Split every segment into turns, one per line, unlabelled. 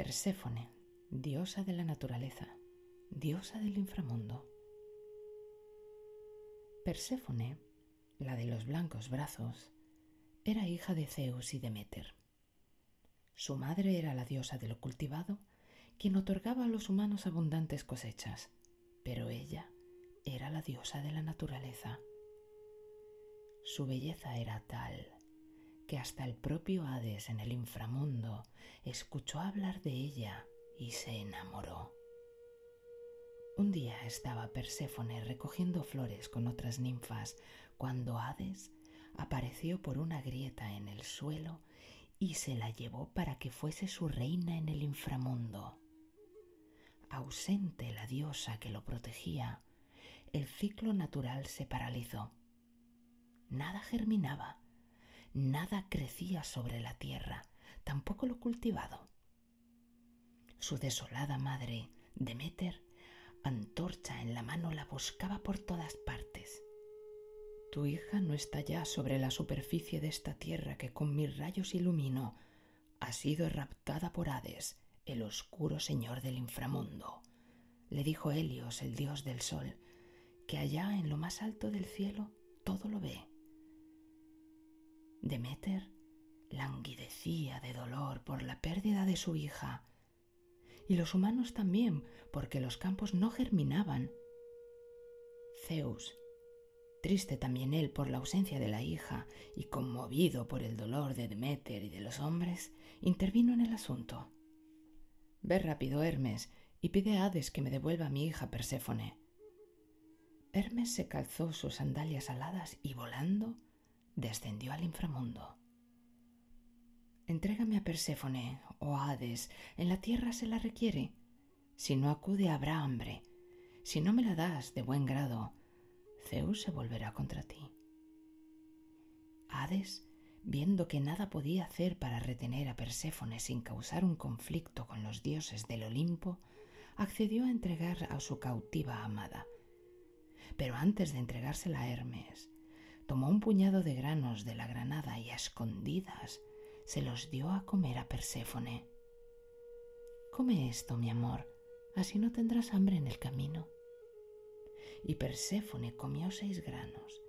Perséfone, diosa de la naturaleza, diosa del inframundo. Perséfone, la de los blancos brazos, era hija de Zeus y Demeter. Su madre era la diosa de lo cultivado, quien otorgaba a los humanos abundantes cosechas, pero ella era la diosa de la naturaleza. Su belleza era tal que hasta el propio Hades en el inframundo escuchó hablar de ella y se enamoró. Un día estaba Perséfone recogiendo flores con otras ninfas cuando Hades apareció por una grieta en el suelo y se la llevó para que fuese su reina en el inframundo. Ausente la diosa que lo protegía, el ciclo natural se paralizó. Nada germinaba, nada crecía sobre la tierra, tampoco lo cultivado. Su desolada madre, Demeter, antorcha en la mano, la buscaba por todas partes. Tu hija no está ya sobre la superficie de esta tierra que con mis rayos ilumino. Ha sido raptada por Hades, el oscuro señor del inframundo. Le dijo Helios, el dios del sol, que allá en lo más alto del cielo todo lo ve. Demeter languidecía de dolor por la pérdida de su hija, y los humanos también, porque los campos no germinaban. Zeus, triste también él por la ausencia de la hija y conmovido por el dolor de Demeter y de los hombres, intervino en el asunto. Ve rápido, Hermes, y pide a Hades que me devuelva a mi hija Perséfone. Hermes se calzó sus sandalias aladas y volando descendió al inframundo. Entrégame a Perséfone, oh Hades, en la tierra se la requiere. Si no acude habrá hambre. Si no me la das de buen grado, Zeus se volverá contra ti. Hades, viendo que nada podía hacer para retener a Perséfone sin causar un conflicto con los dioses del Olimpo, accedió a entregar a su cautiva amada. Pero antes de entregársela a Hermes, tomó un puñado de granos de la granada y a escondidas se los dio a comer a Perséfone. Come esto, mi amor, así no tendrás hambre en el camino. Y Perséfone comió seis granos,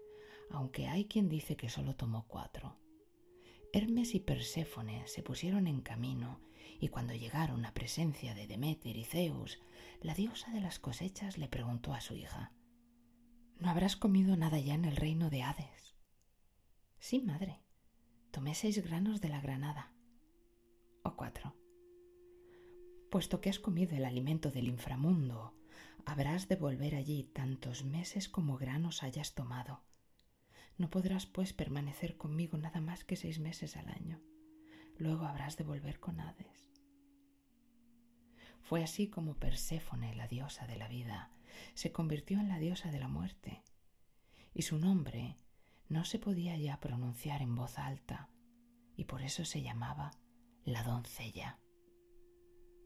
aunque hay quien dice que solo tomó cuatro. Hermes y Perséfone se pusieron en camino, y cuando llegaron a presencia de Demeter y Zeus, la diosa de las cosechas le preguntó a su hija ¿No habrás comido nada ya en el reino de Hades? Sí, madre. Tomé seis granos de la granada. O cuatro. Puesto que has comido el alimento del inframundo, habrás de volver allí tantos meses como granos hayas tomado. No podrás, pues, permanecer conmigo nada más que seis meses al año. Luego habrás de volver con Hades. Fue así como Perséfone, la diosa de la vida, se convirtió en la diosa de la muerte, y su nombre no se podía ya pronunciar en voz alta, y por eso se llamaba la doncella.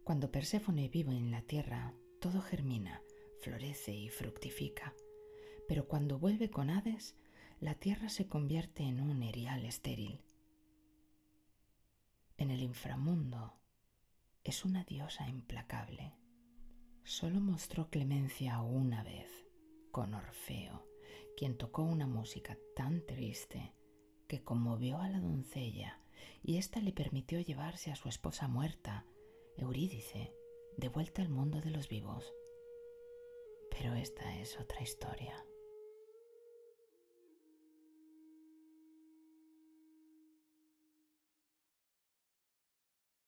Cuando Perséfone vive en la tierra, todo germina, florece y fructifica, pero cuando vuelve con Hades, la tierra se convierte en un erial estéril. En el inframundo, es una diosa implacable. Solo mostró clemencia una vez con Orfeo, quien tocó una música tan triste que conmovió a la doncella y ésta le permitió llevarse a su esposa muerta, Eurídice, de vuelta al mundo de los vivos. Pero esta es otra historia.